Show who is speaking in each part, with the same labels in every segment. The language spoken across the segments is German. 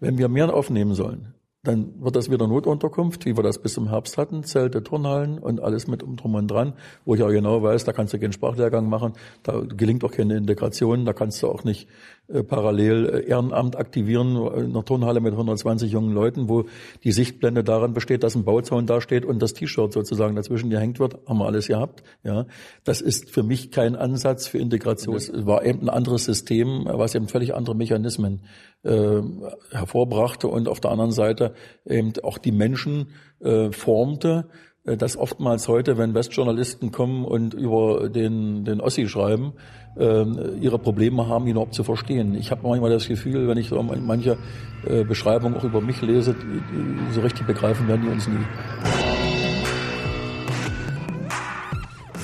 Speaker 1: Wenn wir mehr aufnehmen sollen, dann wird das wieder Notunterkunft, wie wir das bis zum Herbst hatten, Zelte, Turnhallen und alles mit um drum und dran, wo ich auch genau weiß, da kannst du keinen Sprachlehrgang machen, da gelingt auch keine Integration, da kannst du auch nicht parallel äh, Ehrenamt aktivieren in einer Turnhalle mit 120 jungen Leuten, wo die Sichtblende daran besteht, dass ein Bauzaun da steht und das T-Shirt sozusagen dazwischen gehängt wird, haben wir alles gehabt. Ja, das ist für mich kein Ansatz für Integration. Es war eben ein anderes System, was eben völlig andere Mechanismen äh, hervorbrachte und auf der anderen Seite eben auch die Menschen äh, formte, äh, dass oftmals heute, wenn Westjournalisten kommen und über den, den Ossi schreiben, äh, ihre Probleme haben, ihn überhaupt zu verstehen. Ich habe manchmal das Gefühl, wenn ich so manche äh, Beschreibungen auch über mich lese, so richtig begreifen werden die uns nie.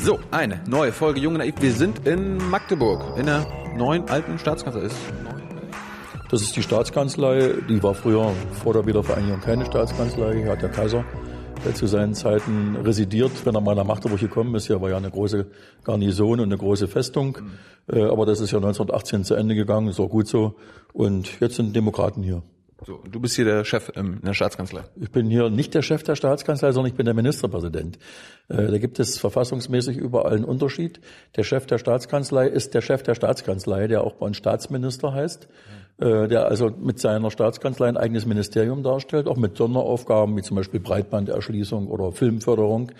Speaker 2: So, eine neue Folge Junge Naiv. Wir sind in Magdeburg, in der neuen alten Staatskanzlei.
Speaker 1: Das ist die Staatskanzlei, die war früher vor der Wiedervereinigung keine Staatskanzlei, hier hat der Kaiser zu seinen Zeiten residiert, wenn er mal nach Magdeburg gekommen ist. Hier war ja eine große Garnison und eine große Festung. Mhm. Aber das ist ja 1918 zu Ende gegangen, ist auch gut so. Und jetzt sind Demokraten hier.
Speaker 2: So, du bist hier der Chef in der Staatskanzlei.
Speaker 1: Ich bin hier nicht der Chef der Staatskanzlei, sondern ich bin der Ministerpräsident. Äh, da gibt es verfassungsmäßig überall einen Unterschied. Der Chef der Staatskanzlei ist der Chef der Staatskanzlei, der auch bei uns Staatsminister heißt. Mhm. Äh, der also mit seiner Staatskanzlei ein eigenes Ministerium darstellt, auch mit Sonderaufgaben wie zum Beispiel Breitbanderschließung oder Filmförderung.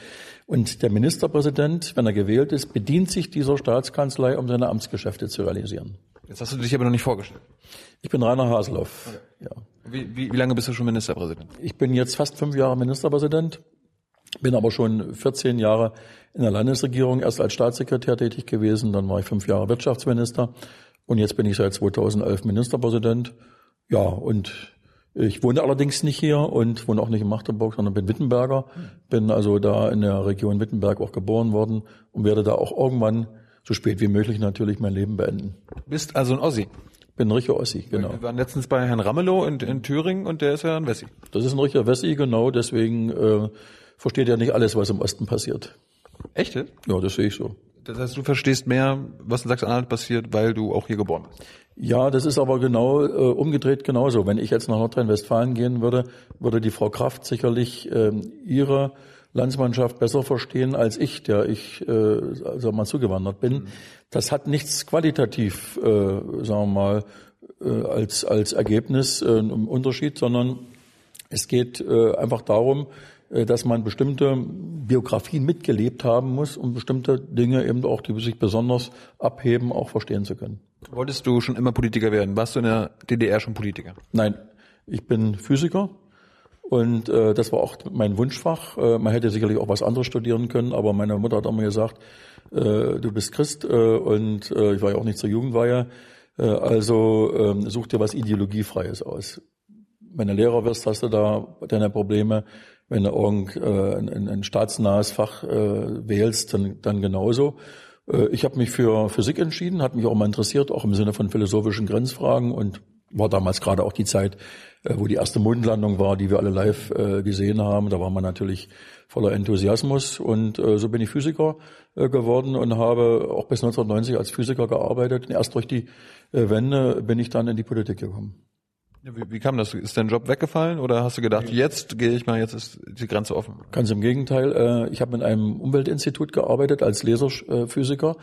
Speaker 1: Und der Ministerpräsident, wenn er gewählt ist, bedient sich dieser Staatskanzlei, um seine Amtsgeschäfte zu realisieren.
Speaker 2: Jetzt hast du dich aber noch nicht vorgestellt.
Speaker 1: Ich bin Rainer Haseloff. Okay.
Speaker 2: Ja. Wie, wie, wie lange bist du schon Ministerpräsident?
Speaker 1: Ich bin jetzt fast fünf Jahre Ministerpräsident, bin aber schon 14 Jahre in der Landesregierung, erst als Staatssekretär tätig gewesen, dann war ich fünf Jahre Wirtschaftsminister und jetzt bin ich seit 2011 Ministerpräsident. Ja, und ich wohne allerdings nicht hier und wohne auch nicht in Magdeburg, sondern bin Wittenberger. Bin also da in der Region Wittenberg auch geboren worden und werde da auch irgendwann, so spät wie möglich natürlich, mein Leben beenden.
Speaker 2: Du bist also ein Ossi?
Speaker 1: Bin ein richtiger Ossi, genau.
Speaker 2: Wir waren letztens bei Herrn Ramelow in, in Thüringen und der ist ja ein Wessi.
Speaker 1: Das ist ein richtiger Wessi, genau. Deswegen äh, versteht er nicht alles, was im Osten passiert.
Speaker 2: Echt?
Speaker 1: Ja, das sehe ich so.
Speaker 2: Das heißt, du verstehst mehr, was in Sachsen-Anhalt passiert, weil du auch hier geboren bist.
Speaker 1: Ja, das ist aber genau äh, umgedreht genauso. Wenn ich jetzt nach Nordrhein-Westfalen gehen würde, würde die Frau Kraft sicherlich äh, ihre Landsmannschaft besser verstehen als ich, der ich äh, also mal zugewandert bin. Das hat nichts qualitativ, äh, sagen wir mal, äh, als als Ergebnis äh, im Unterschied, sondern es geht äh, einfach darum, dass man bestimmte Biografien mitgelebt haben muss, um bestimmte Dinge eben auch, die sich besonders abheben, auch verstehen zu können.
Speaker 2: Wolltest du schon immer Politiker werden? Warst du in der DDR schon Politiker?
Speaker 1: Nein, ich bin Physiker und äh, das war auch mein Wunschfach. Äh, man hätte sicherlich auch was anderes studieren können, aber meine Mutter hat immer gesagt, äh, du bist Christ äh, und äh, ich war ja auch nicht zur Jugendweihe, äh, also äh, such dir was Ideologiefreies aus. Wenn du Lehrer wirst, hast du da deine Probleme wenn du irgend äh, ein, ein staatsnahes Fach äh, wählst, dann, dann genauso. Äh, ich habe mich für Physik entschieden, hat mich auch mal interessiert, auch im Sinne von philosophischen Grenzfragen und war damals gerade auch die Zeit, äh, wo die erste Mondlandung war, die wir alle live äh, gesehen haben. Da war man natürlich voller Enthusiasmus und äh, so bin ich Physiker äh, geworden und habe auch bis 1990 als Physiker gearbeitet. Und erst durch die äh, Wende bin ich dann in die Politik gekommen.
Speaker 2: Wie, wie kam das? Ist dein Job weggefallen oder hast du gedacht, jetzt gehe ich mal, jetzt ist die Grenze offen?
Speaker 1: Ganz im Gegenteil. Äh, ich habe mit einem Umweltinstitut gearbeitet als Laserphysiker.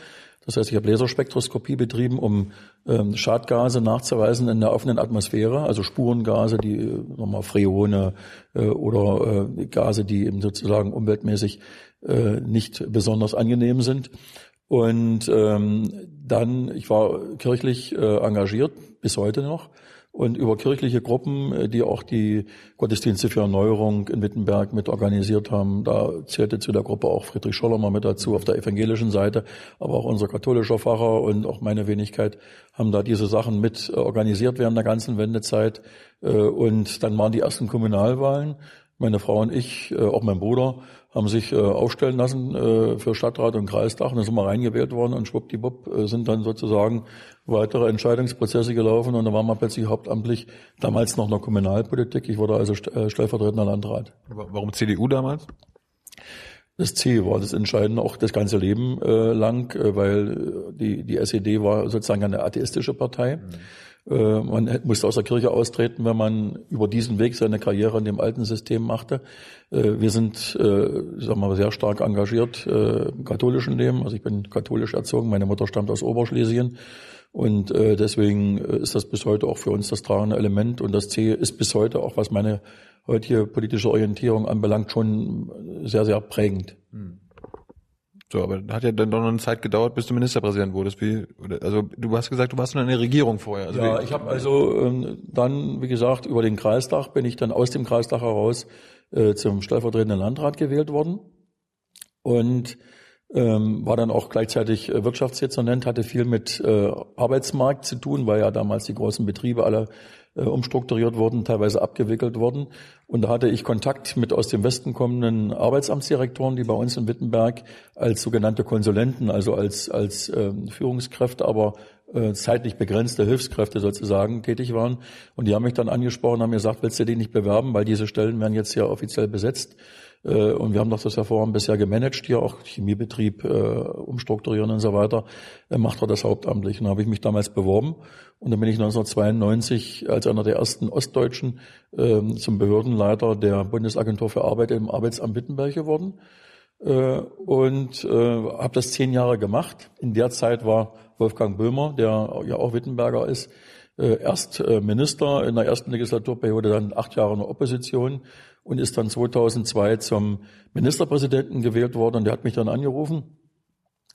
Speaker 1: Das heißt, ich habe Laserspektroskopie betrieben, um ähm, Schadgase nachzuweisen in der offenen Atmosphäre, also Spurengase, die äh, nochmal Freone äh, oder Gase, die eben sozusagen umweltmäßig nicht besonders angenehm sind. Und ähm, dann, ich war kirchlich engagiert, bis heute noch und über kirchliche Gruppen, äh, die auch die Gottesdienste für Erneuerung in Wittenberg mit organisiert haben. Da zählte zu der Gruppe auch Friedrich Schollermer mit dazu auf der evangelischen Seite, aber auch unser katholischer Pfarrer und auch meine Wenigkeit haben da diese Sachen mit äh, organisiert während der ganzen Wendezeit. Äh, und dann waren die ersten Kommunalwahlen. Meine Frau und ich, auch mein Bruder, haben sich aufstellen lassen für Stadtrat und Kreistag und dann sind wir reingewählt worden und schwuppdiwupp sind dann sozusagen weitere Entscheidungsprozesse gelaufen und da war man plötzlich hauptamtlich, damals noch in der Kommunalpolitik. Ich wurde also äh, stellvertretender Landrat.
Speaker 2: Warum CDU damals?
Speaker 1: Das C war das Entscheidende auch das ganze Leben äh, lang, äh, weil die, die SED war sozusagen eine atheistische Partei. Mhm. Äh, man musste aus der Kirche austreten, wenn man über diesen Weg seine Karriere in dem alten System machte. Äh, wir sind, äh, ich sag mal, sehr stark engagiert im katholischen Leben. Also ich bin katholisch erzogen, meine Mutter stammt aus Oberschlesien. Und deswegen ist das bis heute auch für uns das tragende Element. Und das C ist bis heute auch, was meine heutige politische Orientierung anbelangt, schon sehr, sehr prägend. Hm.
Speaker 2: So, aber hat ja dann doch noch eine Zeit gedauert, bis du Ministerpräsident wurdest. Wie, also du hast gesagt, du warst in der Regierung vorher.
Speaker 1: Also ja, ich habe also ähm, dann, wie gesagt, über den Kreistag bin ich dann aus dem Kreistag heraus äh, zum stellvertretenden Landrat gewählt worden und ähm, war dann auch gleichzeitig äh, Wirtschaftsdezernent, hatte viel mit äh, Arbeitsmarkt zu tun, weil ja damals die großen Betriebe alle äh, umstrukturiert wurden, teilweise abgewickelt wurden. Und da hatte ich Kontakt mit aus dem Westen kommenden Arbeitsamtsdirektoren, die bei uns in Wittenberg als sogenannte Konsulenten, also als, als äh, Führungskräfte, aber äh, zeitlich begrenzte Hilfskräfte sozusagen tätig waren. Und die haben mich dann angesprochen, haben gesagt, willst du die nicht bewerben, weil diese Stellen werden jetzt ja offiziell besetzt. Äh, und wir haben doch das Verfahren bisher gemanagt, hier auch Chemiebetrieb äh, umstrukturieren und so weiter, äh, macht er das hauptamtlich. Und da habe ich mich damals beworben. Und dann bin ich 1992 als einer der ersten Ostdeutschen äh, zum Behördenleiter der Bundesagentur für Arbeit im Arbeitsamt Wittenberg geworden und äh, habe das zehn Jahre gemacht. In der Zeit war Wolfgang Böhmer, der ja auch Wittenberger ist, äh, erst äh, Minister in der ersten Legislaturperiode, dann acht Jahre in der Opposition und ist dann 2002 zum Ministerpräsidenten gewählt worden. Und der hat mich dann angerufen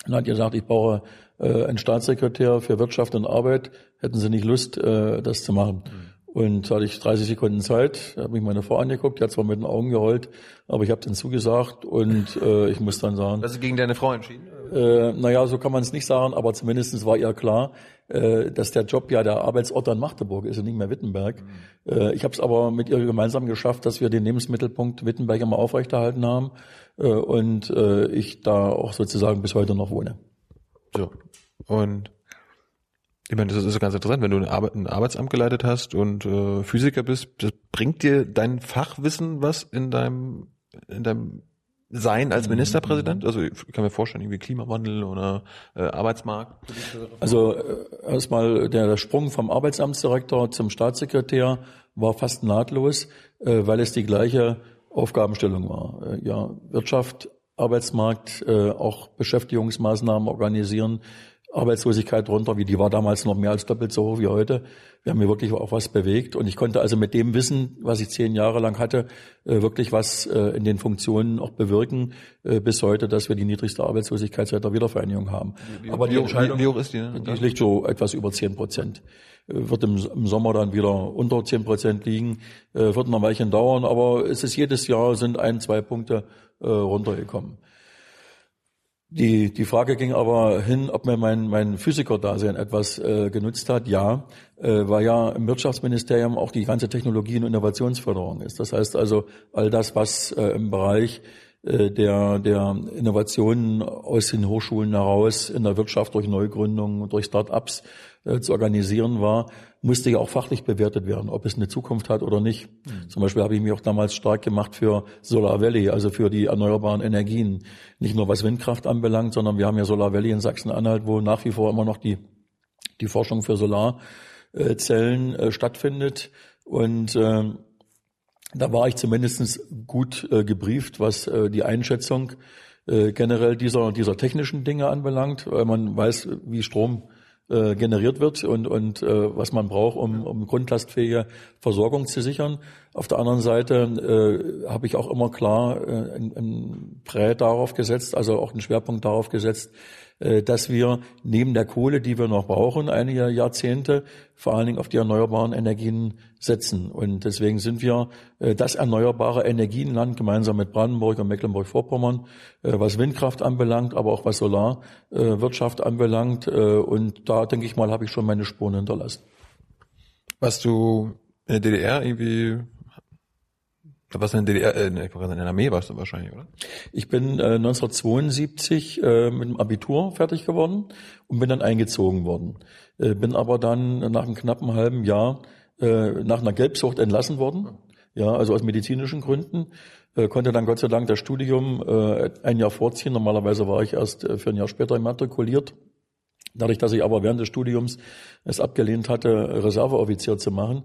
Speaker 1: und hat gesagt, ich brauche äh, einen Staatssekretär für Wirtschaft und Arbeit. Hätten Sie nicht Lust, äh, das zu machen? Mhm. Und da hatte ich 30 Sekunden Zeit, habe mich meine Frau angeguckt, die hat zwar mit den Augen geheult, aber ich habe dann zugesagt und äh, ich muss dann sagen.
Speaker 2: Hast du gegen deine Frau entschieden?
Speaker 1: Äh, naja, so kann man es nicht sagen, aber zumindestens war ihr klar, äh, dass der Job ja der Arbeitsort an Magdeburg ist und nicht mehr Wittenberg. Mhm. Äh, ich habe es aber mit ihr gemeinsam geschafft, dass wir den Lebensmittelpunkt Wittenberg immer aufrechterhalten haben äh, und äh, ich da auch sozusagen bis heute noch wohne.
Speaker 2: So. Und ich meine, das ist ganz interessant, wenn du ein, Arbeitsamt geleitet hast und äh, Physiker bist, das bringt dir dein Fachwissen was in deinem, in deinem Sein als Ministerpräsident? Also ich kann mir vorstellen, irgendwie Klimawandel oder äh, Arbeitsmarkt.
Speaker 1: Also äh, erstmal der, der Sprung vom Arbeitsamtsdirektor zum Staatssekretär war fast nahtlos, äh, weil es die gleiche Aufgabenstellung war. Äh, ja, Wirtschaft, Arbeitsmarkt, äh, auch Beschäftigungsmaßnahmen organisieren, Arbeitslosigkeit runter, wie die war damals noch mehr als doppelt so hoch wie heute. Wir haben hier wirklich auch was bewegt und ich konnte also mit dem Wissen, was ich zehn Jahre lang hatte, äh, wirklich was äh, in den Funktionen auch bewirken äh, bis heute, dass wir die niedrigste Arbeitslosigkeit seit der Wiedervereinigung haben.
Speaker 2: Wie, Aber die Entscheidung, wie hoch ist die? Ne?
Speaker 1: Die liegt so etwas über zehn Prozent. Wird im, Sommer dann wieder unter zehn Prozent liegen, wird noch ein Weilchen dauern, aber es ist jedes Jahr sind ein, zwei Punkte runtergekommen. Die, die Frage ging aber hin, ob mir mein, mein Physiker-Dasein etwas äh, genutzt hat. Ja, äh, weil ja im Wirtschaftsministerium auch die ganze Technologie- und Innovationsförderung ist. Das heißt also, all das, was äh, im Bereich äh, der, der Innovationen aus den Hochschulen heraus in der Wirtschaft durch Neugründungen, durch Start-ups äh, zu organisieren war, musste ja auch fachlich bewertet werden, ob es eine Zukunft hat oder nicht. Mhm. Zum Beispiel habe ich mich auch damals stark gemacht für Solar Valley, also für die erneuerbaren Energien. Nicht nur was Windkraft anbelangt, sondern wir haben ja Solar Valley in Sachsen-Anhalt, wo nach wie vor immer noch die, die Forschung für Solarzellen äh, stattfindet. Und äh, da war ich zumindest gut äh, gebrieft, was äh, die Einschätzung äh, generell dieser, dieser technischen Dinge anbelangt, weil man weiß, wie Strom äh, generiert wird und, und äh, was man braucht, um, um grundlastfähige Versorgung zu sichern. Auf der anderen Seite äh, habe ich auch immer klar äh, ein, ein Prä darauf gesetzt, also auch einen Schwerpunkt darauf gesetzt, dass wir neben der Kohle, die wir noch brauchen, einige Jahrzehnte, vor allen Dingen auf die erneuerbaren Energien setzen. Und deswegen sind wir äh, das erneuerbare Energienland gemeinsam mit Brandenburg und Mecklenburg-Vorpommern, äh, was Windkraft anbelangt, aber auch was Solarwirtschaft anbelangt. Und da, denke ich mal, habe ich schon meine Spuren hinterlassen.
Speaker 2: Was du in der DDR irgendwie was in der DDR, äh, in der Armee warst du wahrscheinlich, oder?
Speaker 1: Ich bin äh, 1972 äh, mit dem Abitur fertig geworden und bin dann eingezogen worden. Äh, bin aber dann nach einem knappen halben Jahr äh, nach einer Gelbsucht entlassen worden. Ja, also aus medizinischen Gründen. Äh, konnte dann Gott sei Dank das Studium äh, ein Jahr vorziehen. Normalerweise war ich erst äh, für ein Jahr später immatrikuliert Dadurch, dass ich aber während des Studiums es abgelehnt hatte, Reserveoffizier zu machen,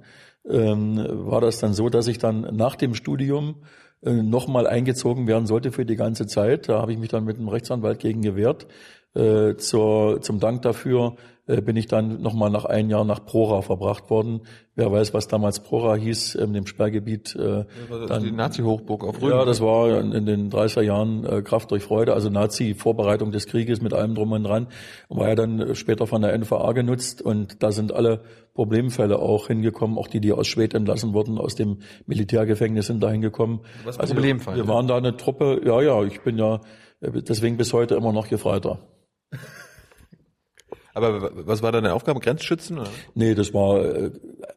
Speaker 1: ähm, war das dann so, dass ich dann nach dem Studium äh, nochmal eingezogen werden sollte für die ganze Zeit. Da habe ich mich dann mit einem Rechtsanwalt gegen gewehrt. Äh, zur, zum Dank dafür bin ich dann nochmal nach einem Jahr nach Prora verbracht worden. Wer weiß, was damals Prora hieß, in dem Sperrgebiet. Äh,
Speaker 2: dann, die Nazi-Hochburg auf Rügen.
Speaker 1: Ja, das war in, den 30er Jahren äh, Kraft durch Freude, also Nazi-Vorbereitung des Krieges mit allem drum und dran. War ja dann später von der NVA genutzt und da sind alle Problemfälle auch hingekommen, auch die, die aus Schwedt entlassen wurden, aus dem Militärgefängnis sind da hingekommen.
Speaker 2: Was also Problemfall?
Speaker 1: Wir, wir waren da eine Truppe, ja, ja, ich bin ja äh, deswegen bis heute immer noch Gefreiter.
Speaker 2: Aber was war deine Aufgabe? Grenzschützen? Oder?
Speaker 1: Nee, das war, äh,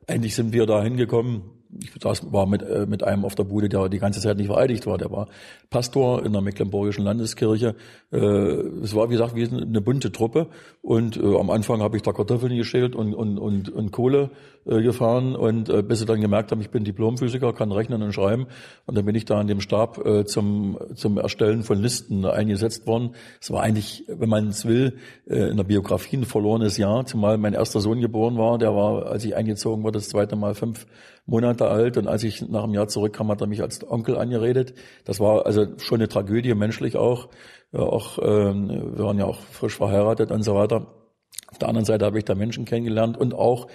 Speaker 1: eigentlich sind wir da hingekommen, ich das war mit, äh, mit einem auf der Bude, der die ganze Zeit nicht vereidigt war. Der war Pastor in der Mecklenburgischen Landeskirche. Äh, es war, wie gesagt, wie eine bunte Truppe. Und äh, am Anfang habe ich da Kartoffeln geschält und, und, und, und Kohle äh, gefahren. Und äh, bis sie dann gemerkt haben, ich bin Diplomphysiker, kann rechnen und schreiben. Und dann bin ich da an dem Stab äh, zum, zum Erstellen von Listen eingesetzt worden. Es war eigentlich, wenn man es will, äh, in der Biografie ein verlorenes Jahr, zumal mein erster Sohn geboren war. Der war, als ich eingezogen wurde, das zweite Mal fünf Monate alt und als ich nach einem Jahr zurückkam, hat er mich als Onkel angeredet. Das war also schon eine Tragödie, menschlich auch. Ja, auch ähm, wir waren ja auch frisch verheiratet und so weiter. Auf der anderen Seite habe ich da Menschen kennengelernt und auch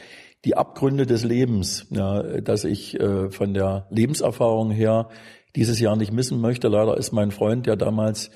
Speaker 1: die Abgründe des Lebens, ja, dass ich äh, von der Lebenserfahrung her dieses Jahr nicht missen möchte. Leider ist mein Freund, der damals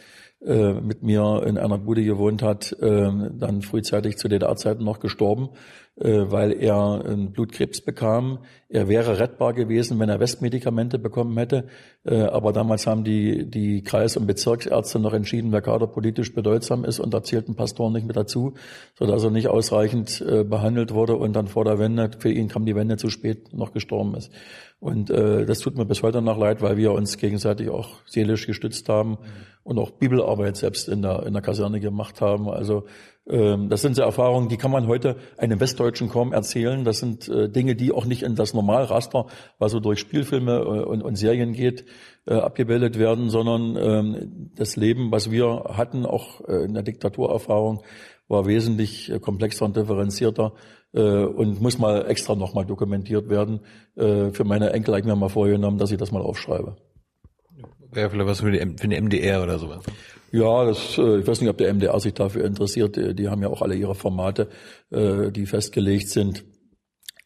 Speaker 1: äh, mit mir in einer Bude gewohnt hat, äh, dann frühzeitig zu DDR-Zeiten noch gestorben. Äh, weil er einen Blutkrebs bekam. Er wäre rettbar gewesen, wenn er Westmedikamente bekommen hätte. Äh, aber damals haben die, die Kreis- und Bezirksärzte noch entschieden, wer kaderpolitisch bedeutsam ist und da zählten Pastoren nicht mit dazu, sodass er nicht ausreichend äh, behandelt wurde und dann vor der Wende, für ihn kam die Wende zu spät, noch gestorben ist. Und äh, das tut mir bis heute noch leid, weil wir uns gegenseitig auch seelisch gestützt haben und auch Bibelarbeit selbst in der, in der Kaserne gemacht haben. Also ähm, das sind so Erfahrungen, die kann man heute einem Westdeutschen kaum erzählen. Das sind äh, Dinge, die auch nicht in das Normalraster, was so durch Spielfilme äh, und, und Serien geht, äh, abgebildet werden, sondern ähm, das Leben, was wir hatten, auch in der Diktaturerfahrung, war wesentlich komplexer und differenzierter und muss mal extra nochmal dokumentiert werden. Für meine Enkel habe ich mir mal vorgenommen, dass ich das mal aufschreibe.
Speaker 2: Wäre vielleicht was für eine MDR oder sowas.
Speaker 1: Ja, das, äh, ich weiß nicht, ob der MDR sich dafür interessiert. Die, die haben ja auch alle ihre Formate, äh, die festgelegt sind.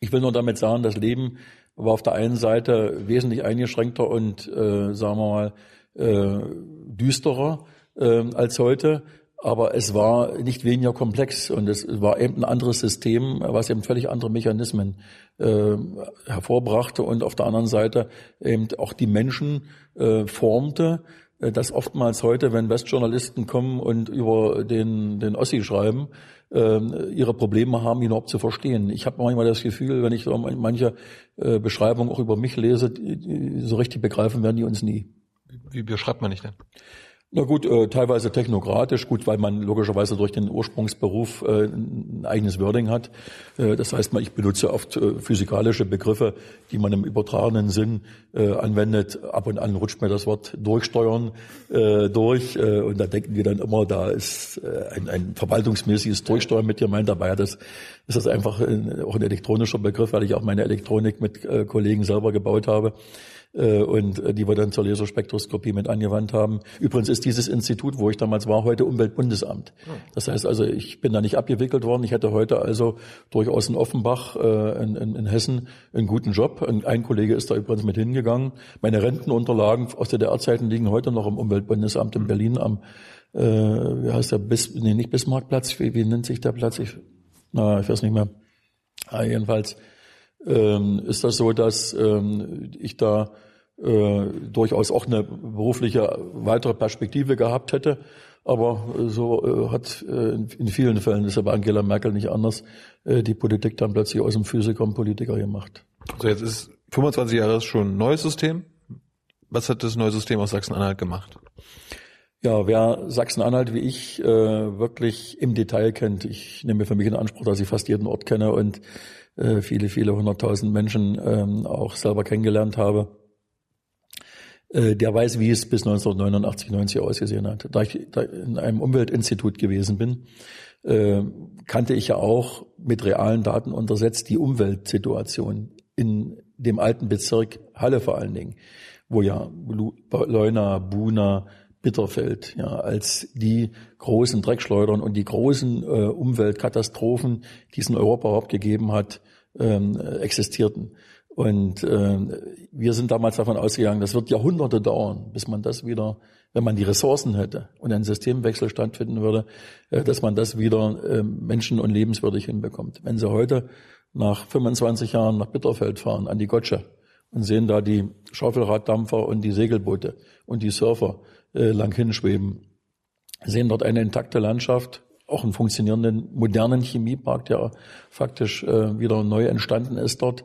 Speaker 1: Ich will nur damit sagen, das Leben war auf der einen Seite wesentlich eingeschränkter und, äh, sagen wir mal, äh, düsterer äh, als heute. Aber es war nicht weniger komplex und es war eben ein anderes System, was eben völlig andere Mechanismen äh, hervorbrachte und auf der anderen Seite eben auch die Menschen äh, formte, äh, dass oftmals heute, wenn Westjournalisten kommen und über den, den Ossi schreiben, äh, ihre Probleme haben, ihn überhaupt zu verstehen. Ich habe manchmal das Gefühl, wenn ich so manche äh, Beschreibungen auch über mich lese, so richtig begreifen werden die uns nie.
Speaker 2: Wie beschreibt man nicht denn?
Speaker 1: Na gut, äh, teilweise technokratisch, gut, weil man logischerweise durch den Ursprungsberuf äh, ein eigenes Wording hat. Äh, das heißt, ich benutze oft äh, physikalische Begriffe, die man im übertragenen Sinn äh, anwendet. Ab und an rutscht mir das Wort durchsteuern äh, durch und da denken wir dann immer, da ist ein, ein verwaltungsmäßiges Durchsteuern mit gemeint. Dabei das ist das einfach ein, auch ein elektronischer Begriff, weil ich auch meine Elektronik mit Kollegen selber gebaut habe. Äh, und äh, die wir dann zur Laserspektroskopie mit angewandt haben. Übrigens ist dieses Institut, wo ich damals war, heute Umweltbundesamt. Das heißt also, ich bin da nicht abgewickelt worden. Ich hätte heute also durchaus in Offenbach äh, in, in, in Hessen einen guten Job. Ein Kollege ist da übrigens mit hingegangen. Meine Rentenunterlagen aus der DDR-Zeiten liegen heute noch im Umweltbundesamt in Berlin am, äh, wie heißt der, Bis, nee, nicht Bismarckplatz, wie, wie nennt sich der Platz? Ich, na, ich weiß nicht mehr. Ah, jedenfalls ähm, ist das so, dass ähm, ich da äh, durchaus auch eine berufliche weitere Perspektive gehabt hätte. Aber so äh, hat äh, in vielen Fällen, das ist aber Angela Merkel nicht anders, äh, die Politik dann plötzlich aus dem Physiker und Politiker gemacht.
Speaker 2: So, jetzt ist 25 Jahre schon ein neues System. Was hat das neue System aus Sachsen-Anhalt gemacht?
Speaker 1: Ja, wer Sachsen-Anhalt wie ich äh, wirklich im Detail kennt, ich nehme für mich in Anspruch, dass ich fast jeden Ort kenne und äh, viele, viele hunderttausend Menschen ähm, auch selber kennengelernt habe, äh, der weiß, wie es bis 1989, 90 ausgesehen hat. Da ich da in einem Umweltinstitut gewesen bin, äh, kannte ich ja auch mit realen Daten untersetzt die Umweltsituation in dem alten Bezirk Halle vor allen Dingen, wo ja Leuna, Buna, Bitterfeld ja, als die großen Dreckschleudern und die großen äh, Umweltkatastrophen, die es in Europa überhaupt gegeben hat, ähm, existierten. Und äh, wir sind damals davon ausgegangen, das wird Jahrhunderte dauern, bis man das wieder, wenn man die Ressourcen hätte und ein Systemwechsel stattfinden würde, äh, dass man das wieder äh, menschen- und lebenswürdig hinbekommt. Wenn Sie heute nach 25 Jahren nach Bitterfeld fahren, an die Gotsche, und sehen da die Schaufelraddampfer und die Segelboote und die Surfer äh, lang hinschweben, sehen dort eine intakte Landschaft, auch einen funktionierenden modernen Chemiepark, der faktisch äh, wieder neu entstanden ist dort,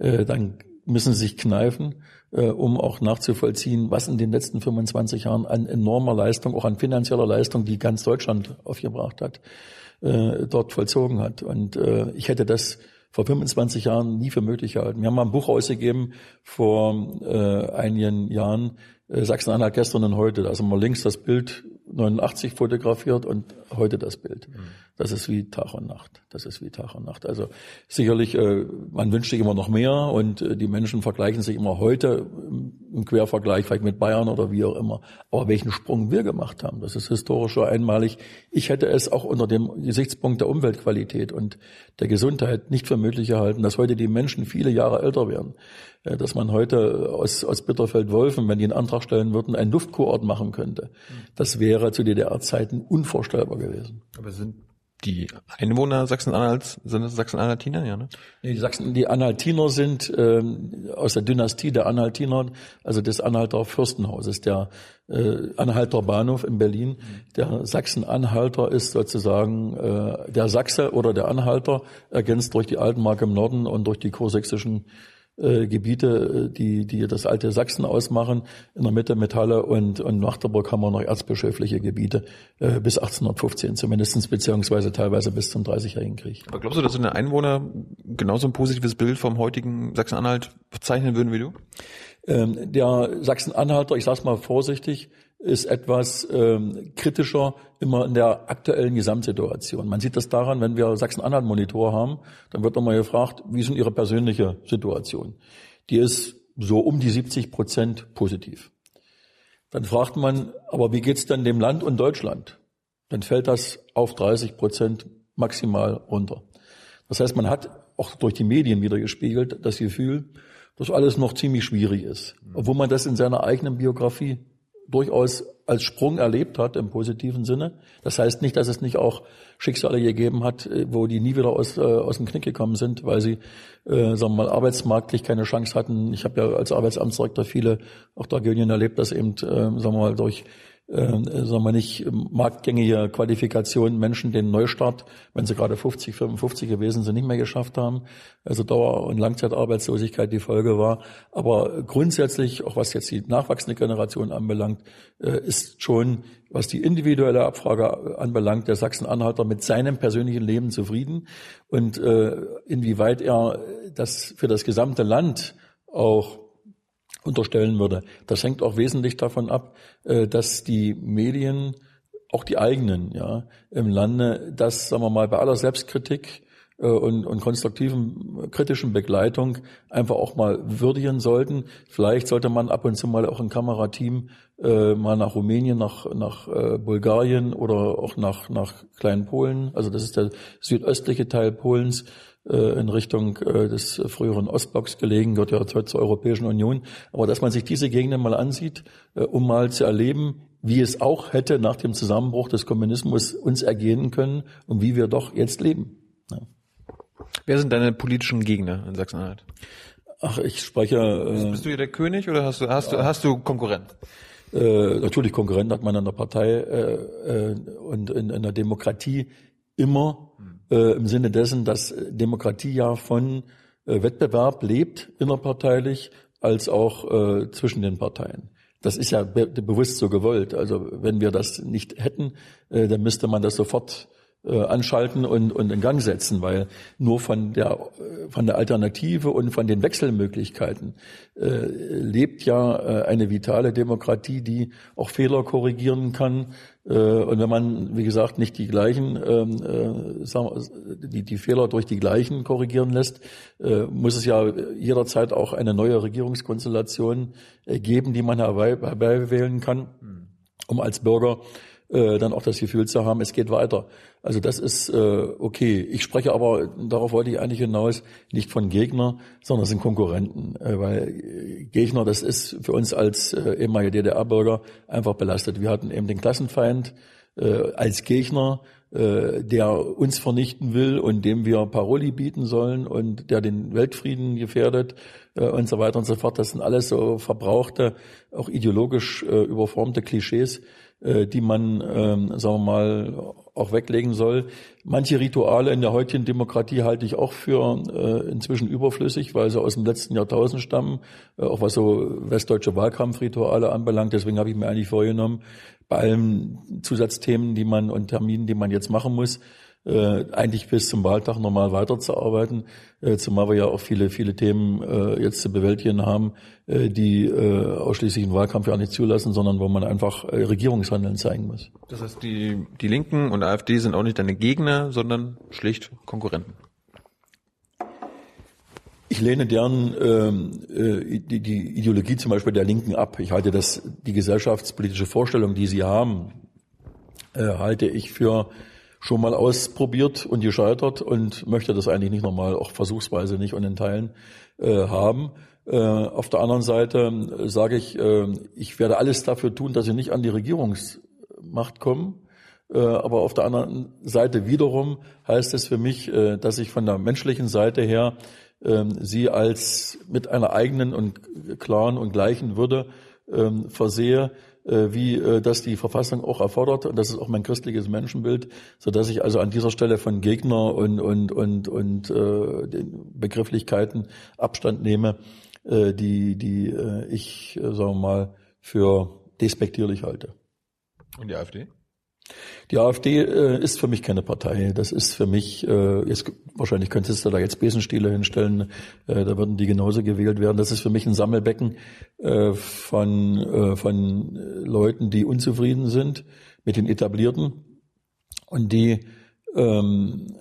Speaker 1: äh, dann müssen sie sich kneifen, äh, um auch nachzuvollziehen, was in den letzten 25 Jahren an enormer Leistung, auch an finanzieller Leistung, die ganz Deutschland aufgebracht hat, äh, dort vollzogen hat. Und äh, ich hätte das vor 25 Jahren nie für möglich gehalten. Wir haben mal ein Buch ausgegeben vor äh, einigen Jahren, Sachsen-Anhalt gestern und heute. Da ist mal links das Bild 89 fotografiert und heute das Bild. Mhm. Das ist wie Tag und Nacht. Das ist wie Tag und Nacht. Also sicherlich, äh, man wünscht sich immer noch mehr und äh, die Menschen vergleichen sich immer heute im Quervergleich vielleicht mit Bayern oder wie auch immer. Aber welchen Sprung wir gemacht haben, das ist historisch so einmalig. Ich hätte es auch unter dem Gesichtspunkt der Umweltqualität und der Gesundheit nicht für möglich gehalten, dass heute die Menschen viele Jahre älter werden. Äh, dass man heute aus, aus Bitterfeld-Wolfen, wenn die einen Antrag stellen würden, einen Luftkurort machen könnte. Das wäre zu DDR-Zeiten unvorstellbar gewesen.
Speaker 2: Aber sind die Einwohner Sachsen-Anhalts, sind das Sachsen-Anhaltiner, ja, ne?
Speaker 1: Die Sachsen, die Anhaltiner sind ähm, aus der Dynastie der Anhaltiner, also des Anhalter Fürstenhauses, der äh, Anhalter Bahnhof in Berlin. Der Sachsen-Anhalter ist sozusagen äh, der Sachse oder der Anhalter, ergänzt durch die Altenmark im Norden und durch die kursächsischen äh, Gebiete, äh, die, die das alte Sachsen ausmachen. In der Mitte Metalle und, und Magdeburg haben wir noch erzbischöfliche Gebiete äh, bis 1815 zumindestens beziehungsweise teilweise bis zum Dreißigjährigen Krieg.
Speaker 2: Aber glaubst du, dass deine Einwohner genauso ein positives Bild vom heutigen Sachsen-Anhalt zeichnen würden wie du?
Speaker 1: Ähm, der Sachsen-Anhalter, ich sage mal vorsichtig, ist etwas ähm, kritischer immer in der aktuellen Gesamtsituation. Man sieht das daran, wenn wir Sachsen-Anhalt-Monitor haben, dann wird nochmal gefragt, wie ist denn Ihre persönliche Situation? Die ist so um die 70 Prozent positiv. Dann fragt man, aber wie geht's denn dem Land und Deutschland? Dann fällt das auf 30 Prozent maximal runter. Das heißt, man hat auch durch die Medien wieder gespiegelt das Gefühl, dass alles noch ziemlich schwierig ist. Obwohl man das in seiner eigenen Biografie durchaus als Sprung erlebt hat im positiven Sinne. Das heißt nicht, dass es nicht auch Schicksale gegeben hat, äh, wo die nie wieder aus, äh, aus dem Knick gekommen sind, weil sie, äh, sagen wir mal, arbeitsmarktlich keine Chance hatten. Ich habe ja als Arbeitsamtsdirektor viele auch Tragödien erlebt, dass eben, äh, sagen wir mal, durch äh, sagen wir nicht, marktgängige Qualifikationen Menschen den Neustart, wenn sie gerade 50, 55 gewesen sind, nicht mehr geschafft haben. Also Dauer- und Langzeitarbeitslosigkeit die Folge war. Aber grundsätzlich, auch was jetzt die nachwachsende Generation anbelangt, äh, ist schon, was die individuelle Abfrage anbelangt, der Sachsen-Anhalter mit seinem persönlichen Leben zufrieden. Und äh, inwieweit er das für das gesamte Land auch unterstellen würde. Das hängt auch wesentlich davon ab, äh, dass die Medien, auch die eigenen, ja, im Lande, das, sagen wir mal, bei aller Selbstkritik äh, und, und konstruktiven kritischen Begleitung einfach auch mal würdigen sollten. Vielleicht sollte man ab und zu mal auch ein Kamerateam äh, mal nach Rumänien, nach, nach äh, Bulgarien oder auch nach, nach Kleinen Polen, also das ist der südöstliche Teil Polens, in Richtung äh, des früheren Ostblocks gelegen, gehört ja heute zur Europäischen Union. Aber dass man sich diese Gegenden mal ansieht, äh, um mal zu erleben, wie es auch hätte nach dem Zusammenbruch des Kommunismus uns ergehen können und wie wir doch jetzt leben. Ja.
Speaker 2: Wer sind deine politischen Gegner in Sachsen-Anhalt?
Speaker 1: Ach, ich spreche.
Speaker 2: Äh, Bist du hier der König oder hast du hast du hast du Konkurrent?
Speaker 1: Äh, natürlich Konkurrent hat man in der Partei äh, äh, und in, in der Demokratie immer. Hm äh, im Sinne dessen, dass Demokratie ja von äh, Wettbewerb lebt, innerparteilich, als auch äh, zwischen den Parteien. Das ist ja be bewusst so gewollt. Also wenn wir das nicht hätten, äh, dann müsste man das sofort äh, anschalten und, und in Gang setzen, weil nur von der, von der Alternative und von den Wechselmöglichkeiten äh, lebt ja äh, eine vitale Demokratie, die auch Fehler korrigieren kann. Äh, und wenn man, wie gesagt, nicht die gleichen, ähm, äh, sagen wir, die, die Fehler durch die gleichen korrigieren lässt, äh, muss es ja jederzeit auch eine neue Regierungskonstellation äh, geben, die man herbeiwählen kann, um als Bürger äh, dann auch das Gefühl zu haben, es geht weiter. Also das ist äh, okay. Ich spreche aber, darauf wollte ich eigentlich hinaus, nicht von Gegner, sondern es sind Konkurrenten. Äh, weil Gegner, das ist für uns als äh, ehemalige DDR-Bürger einfach belastet. Wir hatten eben den Klassenfeind äh, als Gegner, äh, der uns vernichten will und dem wir Paroli bieten sollen und der den Weltfrieden gefährdet äh, und so weiter und so fort. Das sind alles so verbrauchte, auch ideologisch äh, überformte Klischees, äh, die man, ähm, sagen wir mal, auch weglegen soll. Manche Rituale in der heutigen Demokratie halte ich auch für äh, inzwischen überflüssig, weil sie aus dem letzten Jahrtausend stammen, äh, auch was so westdeutsche Wahlkampfrituale anbelangt. Deswegen habe ich mir eigentlich vorgenommen, bei allen Zusatzthemen, die man und Terminen, die man jetzt machen muss, äh, eigentlich bis zum Wahltag normal weiterzuarbeiten, äh, zumal wir ja auch viele, viele Themen äh, jetzt zu bewältigen haben, äh, die äh, ausschließlich einen Wahlkampf ja nicht zulassen, sondern wo man einfach äh, Regierungshandeln zeigen muss.
Speaker 2: Das heißt, die, die Linken und AfD sind auch nicht deine Gegner, sondern schlicht Konkurrenten.
Speaker 1: Ich lehne deren ähm, äh, die, die Ideologie zum Beispiel der Linken ab. Ich halte das, die gesellschaftspolitische Vorstellung, die sie haben, äh, halte ich für schon mal ausprobiert und gescheitert und möchte das eigentlich nicht nochmal, auch versuchsweise nicht und in Teilen äh, haben. Äh, auf der anderen Seite äh, sage ich, äh, ich werde alles dafür tun, dass sie nicht an die Regierungsmacht kommen. Äh, aber auf der anderen Seite wiederum heißt es für mich, äh, dass ich von der menschlichen Seite her sie als mit einer eigenen und klaren und gleichen Würde ähm, versehe, äh, wie äh, das die Verfassung auch erfordert. Und das ist auch mein christliches Menschenbild, so dass ich also an dieser Stelle von Gegner und, und, und, und äh, den Begrifflichkeiten Abstand nehme, die, die ich, sagen wir mal, für despektierlich halte.
Speaker 2: Und die AfD?
Speaker 1: Die AfD äh, ist für mich keine Partei. Das ist für mich, äh, jetzt, wahrscheinlich könntest du da jetzt Besenstiele hinstellen, äh, da würden die genauso gewählt werden. Das ist für mich ein Sammelbecken äh, von, äh, von Leuten, die unzufrieden sind mit den Etablierten und die ähm,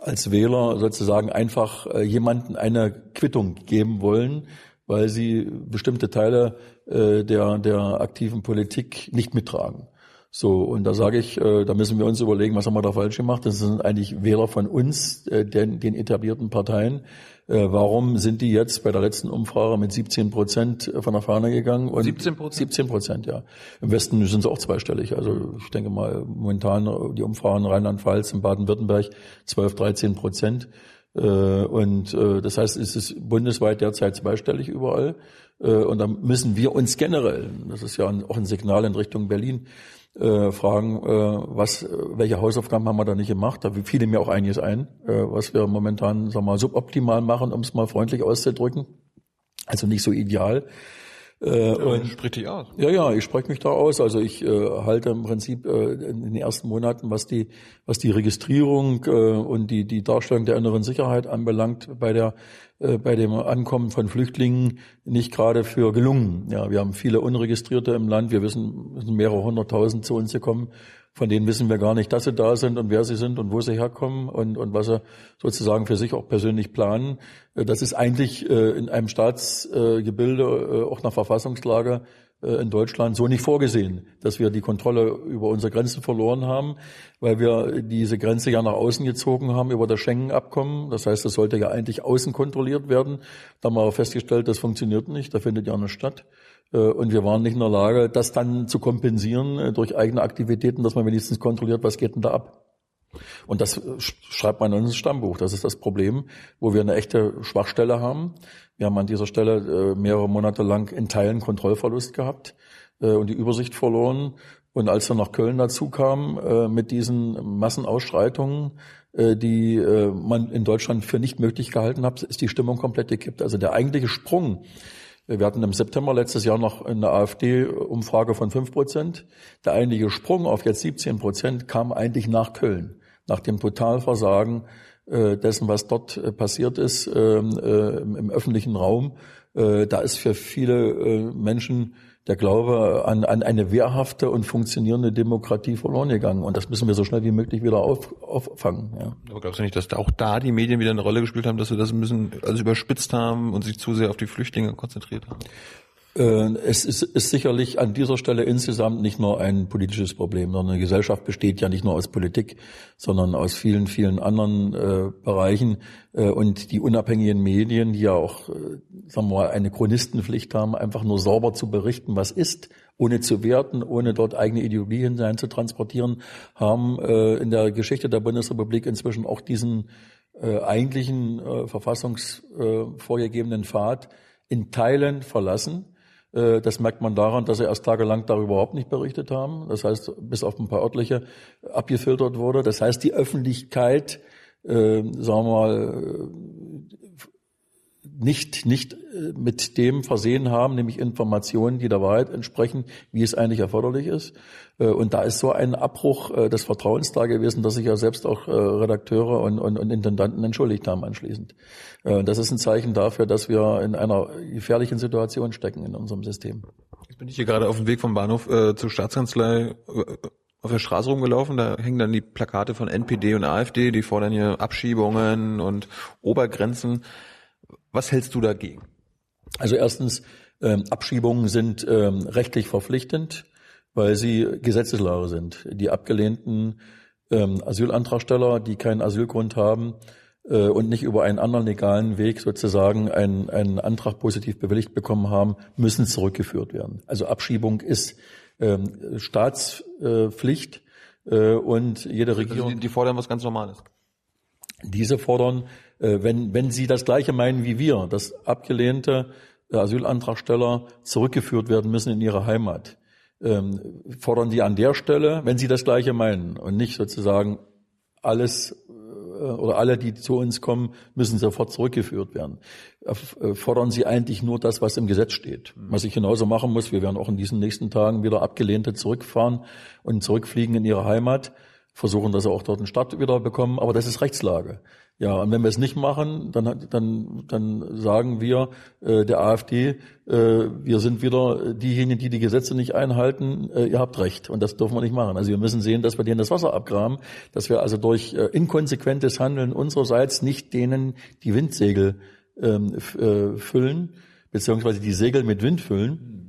Speaker 1: als Wähler sozusagen einfach äh, jemanden eine Quittung geben wollen, weil sie bestimmte Teile äh, der, der aktiven Politik nicht mittragen. So, und da sage ich, äh, da müssen wir uns überlegen, was haben wir da falsch gemacht. Das sind eigentlich Wähler von uns, äh, den, den etablierten Parteien. Äh, warum sind die jetzt bei der letzten Umfrage mit 17 Prozent von der Fahne gegangen?
Speaker 2: Und 17 Prozent?
Speaker 1: 17 Prozent, ja. Im Westen sind sie auch zweistellig. Also ich denke mal, momentan die Umfragen in Rheinland-Pfalz, in Baden-Württemberg 12, 13 Prozent. Äh, und äh, das heißt, es ist bundesweit derzeit zweistellig überall. Äh, und da müssen wir uns generell, das ist ja auch ein Signal in Richtung Berlin, äh, fragen, äh, was, welche Hausaufgaben haben wir da nicht gemacht? Da fiel mir auch einiges ein, äh, was wir momentan, wir mal, suboptimal machen, um es mal freundlich auszudrücken. Also nicht so ideal.
Speaker 2: Äh, ja, und, sprich dich aus.
Speaker 1: Ja, ja, ich spreche mich da aus. Also ich äh, halte im Prinzip äh, in den ersten Monaten, was die, was die Registrierung äh, und die, die Darstellung der inneren Sicherheit anbelangt, bei der äh, bei dem Ankommen von Flüchtlingen nicht gerade für gelungen. Ja, wir haben viele Unregistrierte im Land. Wir wissen, es sind mehrere hunderttausend zu uns gekommen. Von denen wissen wir gar nicht, dass sie da sind und wer sie sind und wo sie herkommen und, und was sie sozusagen für sich auch persönlich planen. Äh, das ist eigentlich äh, in einem Staatsgebilde, auch nach Verfassungslage äh, in Deutschland so nicht vorgesehen, dass wir die Kontrolle über unsere Grenzen verloren haben, weil wir diese Grenze ja nach außen gezogen haben über das Schengen-Abkommen. Das heißt, das sollte ja eigentlich außen kontrolliert werden. Da haben wir festgestellt, das funktioniert nicht, da findet ja eine statt. Äh, und wir waren nicht in der Lage, das dann zu kompensieren äh, durch eigene Aktivitäten, dass man wenigstens kontrolliert, was geht denn da ab. Und das schreibt man in unserem Stammbuch. Das ist das Problem, wo wir eine echte Schwachstelle haben. Wir haben an dieser Stelle äh, mehrere Monate lang in Teilen Kontrollverlust gehabt äh, und die Übersicht verloren. Und als wir nach Köln dazu kamen äh, mit diesen Massenausschreitungen, die man in Deutschland für nicht möglich gehalten hat, ist die Stimmung komplett gekippt. Also der eigentliche Sprung Wir hatten im September letztes Jahr noch eine AfD-Umfrage von 5 Prozent. Der einige Sprung auf jetzt 17 Prozent kam eigentlich nach Köln, nach dem Totalversagen äh, dessen, was dort äh, passiert ist ähm, äh, im öffentlichen Raum. Da ist für viele Menschen der Glaube an, an eine wehrhafte und funktionierende Demokratie verloren gegangen. Und das müssen wir so schnell wie möglich wieder auf, auffangen. Ja.
Speaker 2: Aber glaubst du nicht, dass da auch da die Medien wieder eine Rolle gespielt haben, dass sie das bisschen also überspitzt haben und sich zu sehr auf die Flüchtlinge konzentriert haben?
Speaker 1: Äh, es ist, ist sicherlich an dieser Stelle insgesamt nicht nur ein politisches Problem, sondern eine Gesellschaft besteht ja nicht nur aus Politik, sondern aus vielen, vielen anderen äh, Bereichen. Äh, und die unabhängigen Medien, die ja auch, äh, sagen wir mal, eine Chronistenpflicht haben, einfach nur sauber zu berichten, was ist, ohne zu werten, ohne dort eigene Ideologie hinein zu transportieren, haben äh, in der Geschichte der Bundesrepublik inzwischen auch diesen äh, eigentlichen äh, verfassungsvorgegebenen Pfad in Teilen verlassen äh, das merkt man daran, dass sie erst tagelang darüber überhaupt nicht berichtet haben. Das heißt, bis auf ein paar örtliche abgefiltert wurde. Das heißt, die Öffentlichkeit, äh, sagen wir mal, nicht, nicht äh, mit dem versehen haben, nämlich Informationen, die der Wahrheit entsprechen, wie es eigentlich erforderlich ist. Äh, und da ist so ein Abbruch äh, des Vertrauens da gewesen, dass sich ja selbst auch Redakteure und, und, und Intendanten entschuldigt haben anschließend. Das ist ein Zeichen dafür, dass wir in einer gefährlichen Situation stecken in unserem System.
Speaker 2: Jetzt bin ich hier gerade auf dem Weg vom Bahnhof äh, zur Staatskanzlei auf der Straße rumgelaufen, da hängen dann die Plakate von NPD und AfD, die fordern hier Abschiebungen und Obergrenzen. Was hältst du dagegen?
Speaker 1: Also erstens, ähm, Abschiebungen sind ähm, rechtlich verpflichtend, weil sie Gesetzeslage sind. Die abgelehnten ähm, Asylantragsteller, die keinen Asylgrund haben äh, und nicht über einen anderen legalen Weg sozusagen einen, einen Antrag positiv bewilligt bekommen haben, müssen zurückgeführt werden. Also Abschiebung ist ähm, Staatspflicht äh, und jede Regierung. Also
Speaker 2: die, die fordern was ganz Normales.
Speaker 1: Diese fordern, wenn, wenn sie das Gleiche meinen wie wir, dass abgelehnte äh, Asylantragsteller zurückgeführt werden müssen in ihre Heimat, ähm, fordern die an der Stelle, wenn sie das Gleiche meinen und nicht sozusagen alles äh, oder alle, die zu uns kommen, müssen sofort zurückgeführt werden. Fordern Sie eigentlich nur das, was im Gesetz steht. Was ich genauso machen muss, wir werden auch in diesen nächsten Tagen wieder Abgelehnte zurückfahren und zurückfliegen in ihre Heimat versuchen, dass sie auch dort einen Start wieder bekommen, aber das ist Rechtslage. Ja, und wenn wir es nicht machen, dann, dann, dann sagen wir äh, der AfD, äh, wir sind wieder diejenigen, die die Gesetze nicht einhalten, äh, ihr habt recht. Und das dürfen wir nicht machen. Also wir müssen sehen, dass wir denen das Wasser abgraben, dass wir also durch äh, inkonsequentes Handeln unsererseits nicht denen die Windsegel ähm, äh, füllen, beziehungsweise die Segel mit Wind füllen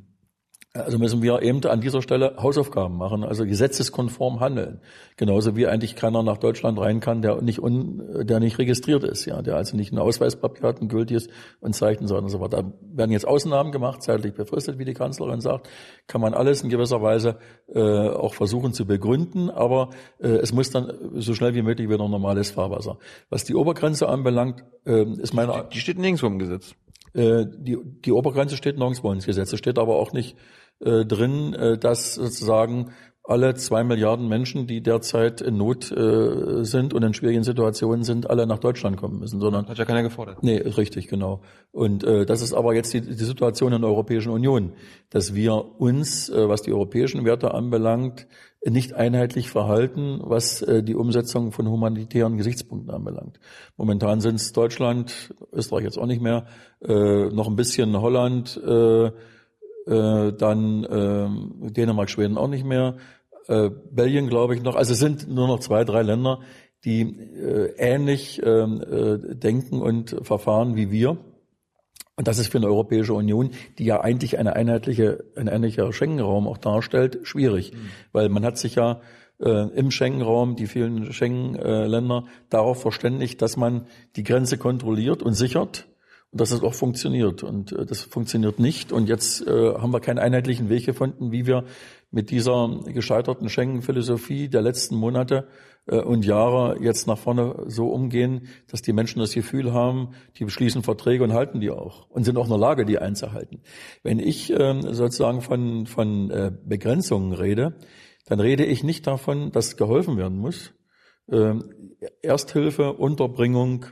Speaker 1: also müssen wir eben an dieser Stelle Hausaufgaben machen, also gesetzeskonform handeln. Genauso wie eigentlich keiner nach Deutschland rein kann, der nicht, un, der nicht registriert ist, ja, der also nicht ein Ausweispapier hat, ein gültiges und Zeichen soll und so weiter. Da werden jetzt Ausnahmen gemacht, zeitlich befristet, wie die Kanzlerin sagt. Kann man alles in gewisser Weise äh, auch versuchen zu begründen, aber äh, es muss dann so schnell wie möglich wieder normales Fahrwasser. Was die Obergrenze anbelangt, äh, ist meine...
Speaker 2: Die steht nirgendwo im Gesetz.
Speaker 1: Äh, die, die Obergrenze steht nirgendwo ins Gesetz. Es steht aber auch nicht äh, drin, äh, dass sozusagen alle zwei Milliarden Menschen, die derzeit in Not äh, sind und in schwierigen Situationen sind, alle nach Deutschland kommen müssen, sondern
Speaker 2: hat ja keiner gefordert.
Speaker 1: Nee, richtig, genau. Und äh, das ist aber jetzt die, die Situation in der Europäischen Union, dass wir uns, äh, was die europäischen Werte anbelangt, nicht einheitlich verhalten, was äh, die Umsetzung von humanitären Gesichtspunkten anbelangt. Momentan sind es Deutschland, Österreich jetzt auch nicht mehr, äh, noch ein bisschen Holland. Äh, äh, dann äh, Dänemark, Schweden auch nicht mehr, äh, Belgien glaube ich noch. Also es sind nur noch zwei, drei Länder, die äh, ähnlich ähm, äh, denken und verfahren wie wir. Und das ist für eine Europäische Union, die ja eigentlich eine einheitliche, ein einheitlicher Schengen-Raum auch darstellt, schwierig. Mhm. Weil man hat sich ja äh, im Schengen-Raum, die vielen Schengen-Länder, darauf verständigt, dass man die Grenze kontrolliert und sichert dass es auch funktioniert. Und äh, das funktioniert nicht. Und jetzt äh, haben wir keinen einheitlichen Weg gefunden, wie wir mit dieser gescheiterten Schengen-Philosophie der letzten Monate äh, und Jahre jetzt nach vorne so umgehen, dass die Menschen das Gefühl haben, die beschließen Verträge und halten die auch und sind auch in der Lage, die einzuhalten. Wenn ich ähm, sozusagen von, von äh, Begrenzungen rede, dann rede ich nicht davon, dass geholfen werden muss. Ähm, Ersthilfe, Unterbringung,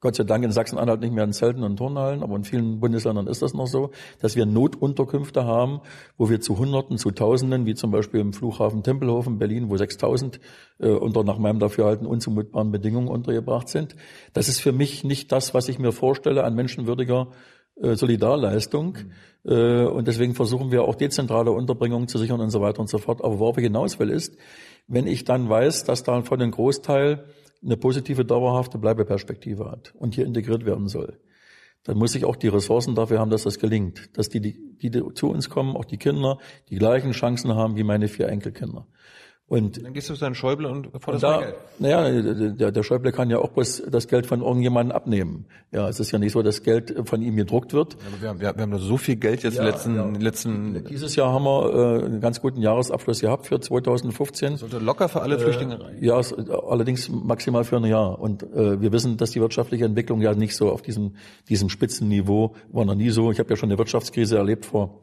Speaker 1: Gott sei Dank in Sachsen-Anhalt nicht mehr in Zelten und Turnhallen, aber in vielen Bundesländern ist das noch so, dass wir Notunterkünfte haben, wo wir zu Hunderten, zu Tausenden, wie zum Beispiel im Flughafen Tempelhofen Berlin, wo 6000 äh, unter nach meinem Dafürhalten unzumutbaren Bedingungen untergebracht sind. Das ist für mich nicht das, was ich mir vorstelle an menschenwürdiger äh, Solidarleistung. Mhm. Äh, und deswegen versuchen wir auch dezentrale Unterbringung zu sichern und so weiter und so fort. Aber worauf ich hinaus will ist, wenn ich dann weiß, dass da von einem Großteil eine positive, dauerhafte Bleibeperspektive hat und hier integriert werden soll, dann muss ich auch die Ressourcen dafür haben, dass das gelingt. Dass die, die, die zu uns kommen, auch die Kinder, die gleichen Chancen haben wie meine vier Enkelkinder.
Speaker 2: Und dann gehst du zu deinem Schäuble und
Speaker 1: forderst da, Geld. Naja, der, der Schäuble kann ja auch bloß das Geld von irgendjemandem abnehmen. Ja, es ist ja nicht so, dass Geld von ihm gedruckt wird.
Speaker 2: Ja, wir, haben, wir, haben so viel Geld jetzt ja, letzten, ja.
Speaker 1: letzten. Dieses Jahr haben wir äh, einen ganz guten Jahresabschluss gehabt für 2015.
Speaker 2: Sollte locker für alle äh, Flüchtlinge rein.
Speaker 1: Ja, allerdings maximal für ein Jahr. Und äh, wir wissen, dass die wirtschaftliche Entwicklung ja nicht so auf diesem, diesem Spitzenniveau war noch nie so. Ich habe ja schon eine Wirtschaftskrise erlebt vor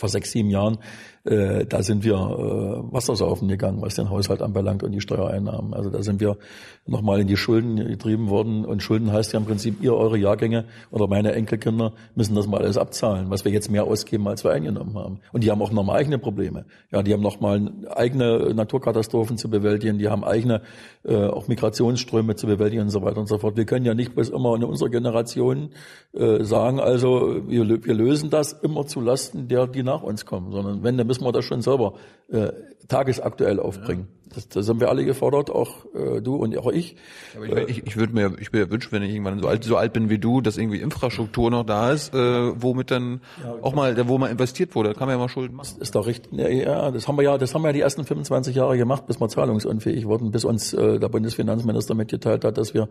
Speaker 1: vor sechs, sieben Jahren, äh, da sind wir äh, Wassersaufen gegangen, was den Haushalt anbelangt und die Steuereinnahmen. Also da sind wir nochmal in die Schulden getrieben worden. Und Schulden heißt ja im Prinzip, ihr, eure Jahrgänge oder meine Enkelkinder müssen das mal alles abzahlen, was wir jetzt mehr ausgeben, als wir eingenommen haben. Und die haben auch nochmal eigene Probleme. Ja, die haben nochmal eigene Naturkatastrophen zu bewältigen, die haben eigene äh, auch Migrationsströme zu bewältigen und so weiter und so fort. Wir können ja nicht bis immer in unserer Generation äh, sagen, also wir, wir lösen das immer zu Lasten der, die nach uns kommen, sondern wenn, dann müssen wir das schon selber äh, tagesaktuell aufbringen. Ja. Das, das haben wir alle gefordert, auch äh, du und auch ich.
Speaker 2: Aber ich, ich, ich würde mir, ich würde wünschen, wenn ich irgendwann so alt, so alt bin wie du, dass irgendwie Infrastruktur noch da ist, äh, womit dann ja, auch mal, wo mal investiert wurde. Da kann man ja mal Schulden machen.
Speaker 1: Das ist doch richtig. Ja, das haben wir ja, das haben wir ja die ersten 25 Jahre gemacht, bis wir zahlungsunfähig wurden, bis uns äh, der Bundesfinanzminister mitgeteilt hat, dass wir,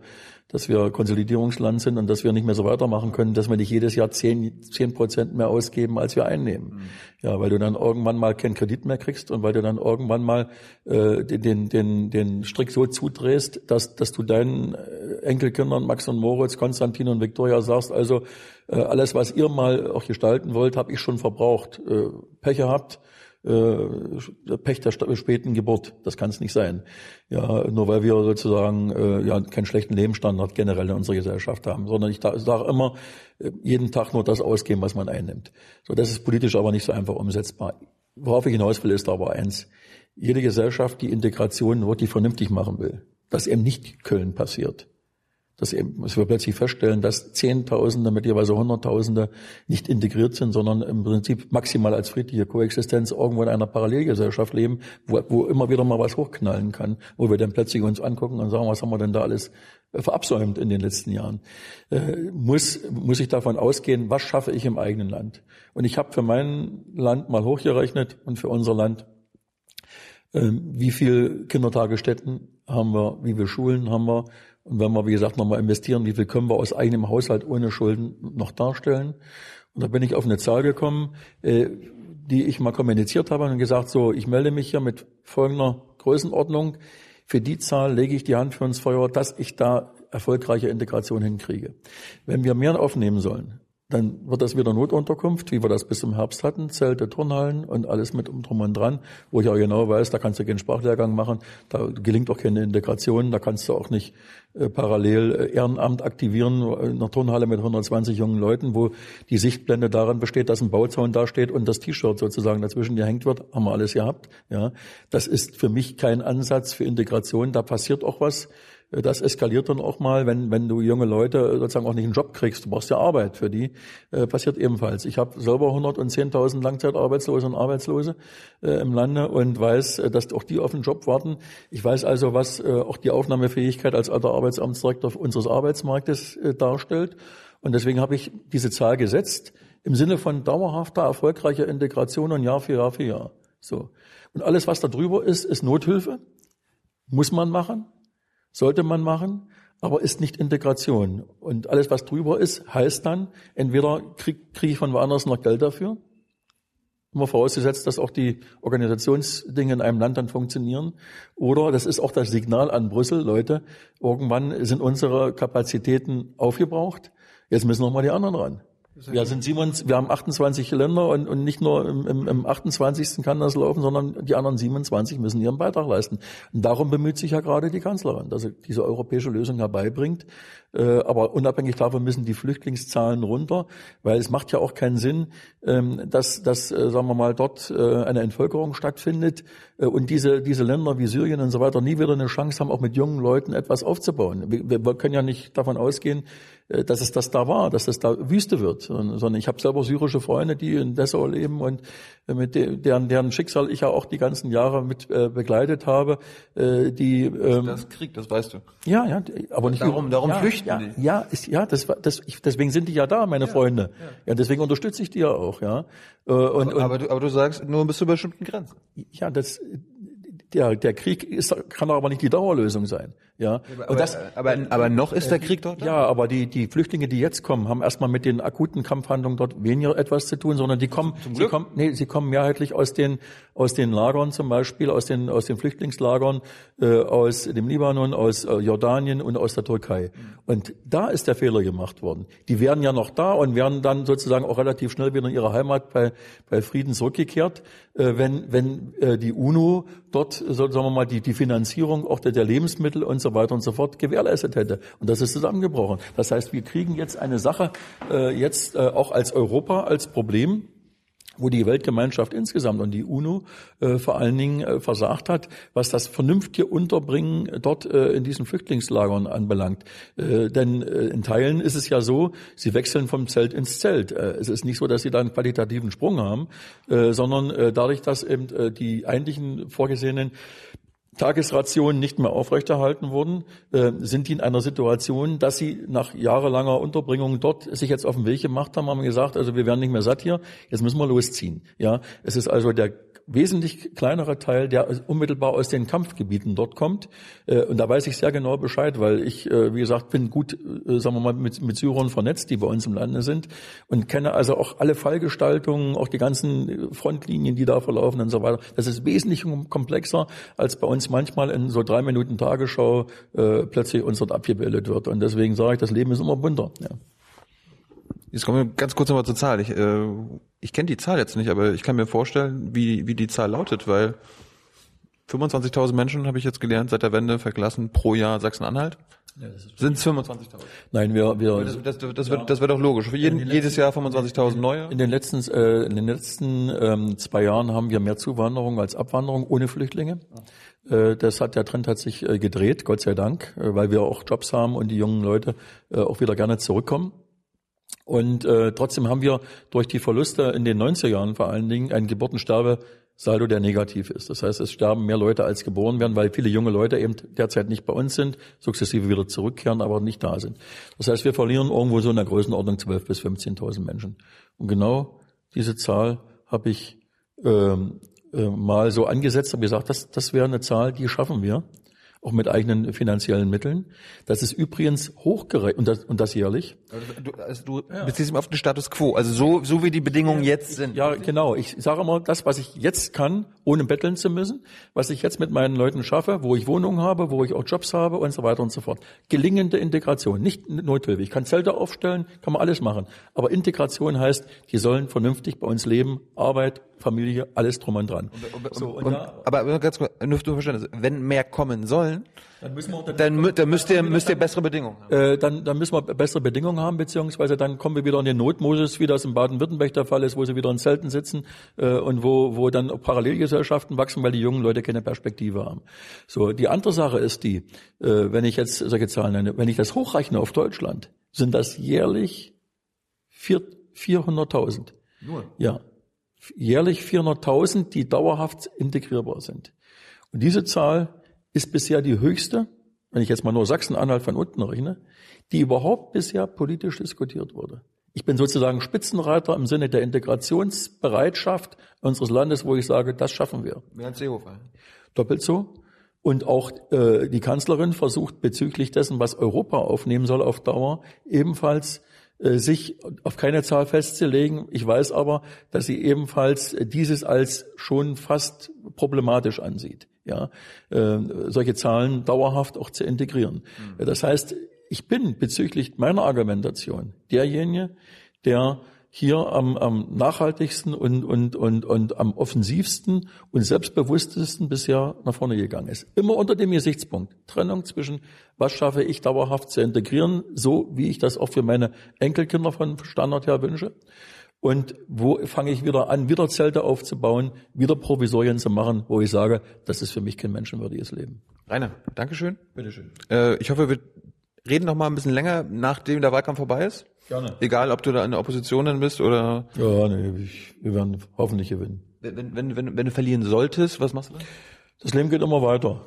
Speaker 1: dass wir Konsolidierungsland sind und dass wir nicht mehr so weitermachen können, dass wir nicht jedes Jahr zehn, zehn Prozent mehr ausgeben, als wir einnehmen. Mhm. Ja, weil du dann irgendwann mal keinen Kredit mehr kriegst und weil du dann irgendwann mal äh, den, den, den Strick so zudrehst, dass, dass du deinen äh, Enkelkindern Max und Moritz, Konstantin und Viktoria sagst, also äh, alles, was ihr mal auch gestalten wollt, habe ich schon verbraucht. Äh, Pech gehabt, äh, Pech der späten Geburt. Das kann es nicht sein. Ja, nur weil wir sozusagen äh, ja keinen schlechten Lebensstandard generell in unserer Gesellschaft haben, sondern ich sage immer, äh, jeden Tag nur das ausgeben, was man einnimmt. So, das ist politisch aber nicht so einfach umsetzbar. Worauf ich hinaus will, ist aber eins jede Gesellschaft die Integration wirklich vernünftig machen will, dass eben nicht Köln passiert. Dass, eben, dass wir plötzlich feststellen, dass Zehntausende, mittlerweile Hunderttausende nicht integriert sind, sondern im Prinzip maximal als friedliche Koexistenz irgendwo in einer Parallelgesellschaft leben, wo, wo immer wieder mal was hochknallen kann, wo wir dann plötzlich uns angucken und sagen, was haben wir denn da alles verabsäumt in den letzten Jahren. Äh, muss, muss ich davon ausgehen, was schaffe ich im eigenen Land? Und ich habe für mein Land mal hochgerechnet und für unser Land wie viel Kindertagesstätten haben wir, wie viele Schulen haben wir und wenn wir, wie gesagt, nochmal investieren, wie viel können wir aus eigenem Haushalt ohne Schulden noch darstellen. Und da bin ich auf eine Zahl gekommen, äh, die ich mal kommuniziert habe und gesagt, so, ich melde mich hier mit folgender Größenordnung. Für die Zahl lege ich die Hand für ins Feuer, dass ich da erfolgreiche Integration hinkriege. Wenn wir mehr aufnehmen sollen, dann wird das wieder Notunterkunft, wie wir das bis zum Herbst hatten, Zelte, Turnhallen und alles mit um drum und dran, wo ich auch genau weiß, da kannst du keinen Sprachlehrgang machen, da gelingt auch keine Integration, da kannst du auch nicht äh, parallel äh, Ehrenamt aktivieren, in einer Turnhalle mit 120 jungen Leuten, wo die Sichtblende daran besteht, dass ein Bauzaun da steht und das T-Shirt sozusagen dazwischen gehängt wird, haben wir alles gehabt. Ja, das ist für mich kein Ansatz für Integration, da passiert auch was das eskaliert dann auch mal, wenn, wenn du junge Leute sozusagen auch nicht einen Job kriegst. Du brauchst ja Arbeit für die. Äh, passiert ebenfalls. Ich habe selber 110.000 Langzeitarbeitslose und Arbeitslose äh, im Lande und weiß, äh, dass auch die auf einen Job warten. Ich weiß also, was äh, auch die Aufnahmefähigkeit als alter Arbeitsamtsdirektor unseres Arbeitsmarktes äh, darstellt. Und deswegen habe ich diese Zahl gesetzt im Sinne von dauerhafter, erfolgreicher Integration und Jahr für Jahr für Jahr. So. Und alles, was da drüber ist, ist Nothilfe. Muss man machen sollte man machen, aber ist nicht Integration. Und alles, was drüber ist, heißt dann, entweder kriege krieg ich von woanders noch Geld dafür, immer vorausgesetzt, dass auch die Organisationsdinge in einem Land dann funktionieren, oder das ist auch das Signal an Brüssel, Leute, irgendwann sind unsere Kapazitäten aufgebraucht, jetzt müssen noch mal die anderen ran. Wir sind 27, wir haben 28 Länder und, und nicht nur im, im, im 28. kann das laufen, sondern die anderen 27 müssen ihren Beitrag leisten. Und darum bemüht sich ja gerade die Kanzlerin, dass sie diese europäische Lösung herbeibringt. Äh, aber unabhängig davon müssen die Flüchtlingszahlen runter, weil es macht ja auch keinen Sinn, ähm, dass, dass äh, sagen wir mal, dort äh, eine Entvölkerung stattfindet und diese, diese Länder wie Syrien und so weiter nie wieder eine Chance haben, auch mit jungen Leuten etwas aufzubauen. Wir, wir können ja nicht davon ausgehen, dass es das da war, dass es da Wüste wird, sondern ich habe selber syrische Freunde, die in Dessau leben und mit deren, deren Schicksal ich ja auch die ganzen Jahre mit begleitet habe, die
Speaker 2: ähm, das Krieg, das weißt du.
Speaker 1: Ja, ja, aber nicht
Speaker 2: darum, darum
Speaker 1: ja,
Speaker 2: flüchten
Speaker 1: ja, die. Ja, ist, ja, das, das, ich, deswegen sind die ja da, meine ja, Freunde. Ja. ja, deswegen unterstütze ich die ja auch, ja.
Speaker 2: Äh, und, aber, aber, du, aber du sagst nur bis zu bestimmten Grenzen.
Speaker 1: Ja, das, der, der Krieg ist, kann aber nicht die Dauerlösung sein. Ja,
Speaker 2: aber, das, aber, aber noch ist der Krieg dort?
Speaker 1: Da? Ja, aber die, die Flüchtlinge, die jetzt kommen, haben erstmal mit den akuten Kampfhandlungen dort weniger etwas zu tun, sondern die kommen, sie kommen, nee, sie kommen mehrheitlich aus den, aus den Lagern zum Beispiel, aus den, aus den Flüchtlingslagern, äh, aus dem Libanon, aus äh, Jordanien und aus der Türkei. Und da ist der Fehler gemacht worden. Die wären ja noch da und wären dann sozusagen auch relativ schnell wieder in ihre Heimat bei, bei Frieden zurückgekehrt, äh, wenn, wenn äh, die UNO dort, so, sagen wir mal, die, die Finanzierung auch der, der Lebensmittel und so weiter und so fort gewährleistet hätte. Und das ist zusammengebrochen. Das heißt, wir kriegen jetzt eine Sache äh, jetzt äh, auch als Europa als Problem wo die Weltgemeinschaft insgesamt und die UNO äh, vor allen Dingen äh, versagt hat, was das vernünftige Unterbringen dort äh, in diesen Flüchtlingslagern anbelangt. Äh, denn äh, in Teilen ist es ja so, sie wechseln vom Zelt ins Zelt. Äh, es ist nicht so, dass sie da einen qualitativen Sprung haben, äh, sondern äh, dadurch, dass eben äh, die eigentlichen vorgesehenen Tagesrationen nicht mehr aufrechterhalten wurden, äh, sind die in einer Situation, dass sie nach jahrelanger Unterbringung dort sich jetzt auf den Weg gemacht haben, haben gesagt, also wir werden nicht mehr satt hier, jetzt müssen wir losziehen. Ja, es ist also der wesentlich kleinerer Teil, der unmittelbar aus den Kampfgebieten dort kommt. Äh, und da weiß ich sehr genau Bescheid, weil ich, äh, wie gesagt, bin gut, sagen wir mal, mit, mit Syrern vernetzt, die bei uns im Lande sind und kenne also auch alle Fallgestaltungen, auch die ganzen Frontlinien, die da verlaufen und so weiter. Das ist wesentlich komplexer, als bei uns manchmal in so drei Minuten Tagesschau äh, plötzlich uns dort abgebildet wird. Und deswegen sage ich, das Leben ist immer bunter. Ja.
Speaker 2: Jetzt kommen wir ganz kurz nochmal zur Zahl. Ich, äh, ich kenne die Zahl jetzt nicht, aber ich kann mir vorstellen, wie, wie die Zahl lautet, weil 25.000 Menschen, habe ich jetzt gelernt, seit der Wende verlassen pro Jahr Sachsen-Anhalt. Ja, Sind es 25.000?
Speaker 1: Nein, wir, wir
Speaker 2: das, das, das, ja. wird, das wird doch logisch. Für jeden, letzten, jedes Jahr 25.000 neue.
Speaker 1: In den letzten, äh, in den letzten ähm, zwei Jahren haben wir mehr Zuwanderung als Abwanderung ohne Flüchtlinge. Äh, das hat der Trend hat sich äh, gedreht, Gott sei Dank, äh, weil wir auch Jobs haben und die jungen Leute auch wieder gerne zurückkommen. Und äh, trotzdem haben wir durch die Verluste in den 90er Jahren vor allen Dingen einen Geburtensterbesaldo, der negativ ist. Das heißt, es sterben mehr Leute als geboren werden, weil viele junge Leute eben derzeit nicht bei uns sind, sukzessive wieder zurückkehren, aber nicht da sind. Das heißt, wir verlieren irgendwo so in der Größenordnung 12.000 bis 15.000 Menschen. Und genau diese Zahl habe ich ähm, äh, mal so angesetzt, habe gesagt, das, das wäre eine Zahl, die schaffen wir auch mit eigenen finanziellen Mitteln. Das ist übrigens hochgerechnet und das, und das jährlich.
Speaker 2: Du, also du ja. beziehst auf den Status quo, also so, so wie die Bedingungen jetzt sind.
Speaker 1: Ja, genau. Ich sage immer, das, was ich jetzt kann, ohne betteln zu müssen, was ich jetzt mit meinen Leuten schaffe, wo ich Wohnungen habe, wo ich auch Jobs habe und so weiter und so fort. Gelingende Integration, nicht Nothilfe. Ich kann Zelte aufstellen, kann man alles machen. Aber Integration heißt, die sollen vernünftig bei uns leben, Arbeit, Familie, alles drum und dran.
Speaker 2: Und, und, so, und, und da, aber ganz kurz, nur Verständnis, wenn mehr kommen sollen, dann, müssen wir, dann, dann, dann müsst ihr, müsst ihr bessere Bedingungen haben.
Speaker 1: Äh, dann, dann müssen wir bessere Bedingungen haben, beziehungsweise dann kommen wir wieder in den Notmodus, wie das in Baden-Württemberg der Fall ist, wo sie wieder in Zelten sitzen äh, und wo, wo dann Parallelgesellschaften wachsen, weil die jungen Leute keine Perspektive haben. So, die andere Sache ist die, äh, wenn ich jetzt solche Zahlen nenne, wenn ich das hochrechne auf Deutschland, sind das jährlich 400.000. Nur? Ja jährlich 400.000, die dauerhaft integrierbar sind. Und diese Zahl ist bisher die höchste, wenn ich jetzt mal nur Sachsen-Anhalt von unten rechne, die überhaupt bisher politisch diskutiert wurde. Ich bin sozusagen Spitzenreiter im Sinne der Integrationsbereitschaft unseres Landes, wo ich sage, das schaffen wir.
Speaker 2: Bernd Seehofer.
Speaker 1: Doppelt so. Und auch äh, die Kanzlerin versucht bezüglich dessen, was Europa aufnehmen soll auf Dauer, ebenfalls sich auf keine Zahl festzulegen. Ich weiß aber, dass sie ebenfalls dieses als schon fast problematisch ansieht. Ja, äh, solche Zahlen dauerhaft auch zu integrieren. Mhm. Das heißt, ich bin bezüglich meiner Argumentation derjenige, der hier am, am nachhaltigsten und, und, und, und am offensivsten und selbstbewusstesten bisher nach vorne gegangen ist. Immer unter dem Gesichtspunkt. Trennung zwischen, was schaffe ich dauerhaft zu integrieren, so wie ich das auch für meine Enkelkinder von Standard her wünsche. Und wo fange ich wieder an, wieder Zelte aufzubauen, wieder Provisorien zu machen, wo ich sage, das ist für mich kein menschenwürdiges Leben.
Speaker 2: Rainer, Dankeschön.
Speaker 1: Bitteschön.
Speaker 2: Äh, ich hoffe, wir reden noch mal ein bisschen länger, nachdem der Wahlkampf vorbei ist.
Speaker 1: Gerne.
Speaker 2: Egal, ob du da in der Opposition dann bist oder.
Speaker 1: Ja, nee, ich, wir werden hoffentlich gewinnen.
Speaker 2: Wenn, wenn, wenn, wenn du verlieren solltest, was machst du dann?
Speaker 1: Das Leben geht immer weiter.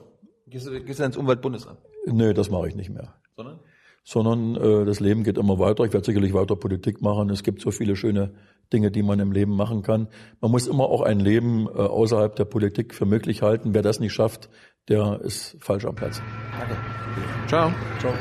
Speaker 2: Gehst du, gehst du ins Umweltbundesamt?
Speaker 1: Nee, das mache ich nicht mehr.
Speaker 2: Sondern?
Speaker 1: Sondern äh, das Leben geht immer weiter. Ich werde sicherlich weiter Politik machen. Es gibt so viele schöne Dinge, die man im Leben machen kann. Man muss immer auch ein Leben äh, außerhalb der Politik für möglich halten. Wer das nicht schafft, der ist falsch am Platz.
Speaker 2: Danke. Ciao.
Speaker 1: Ciao.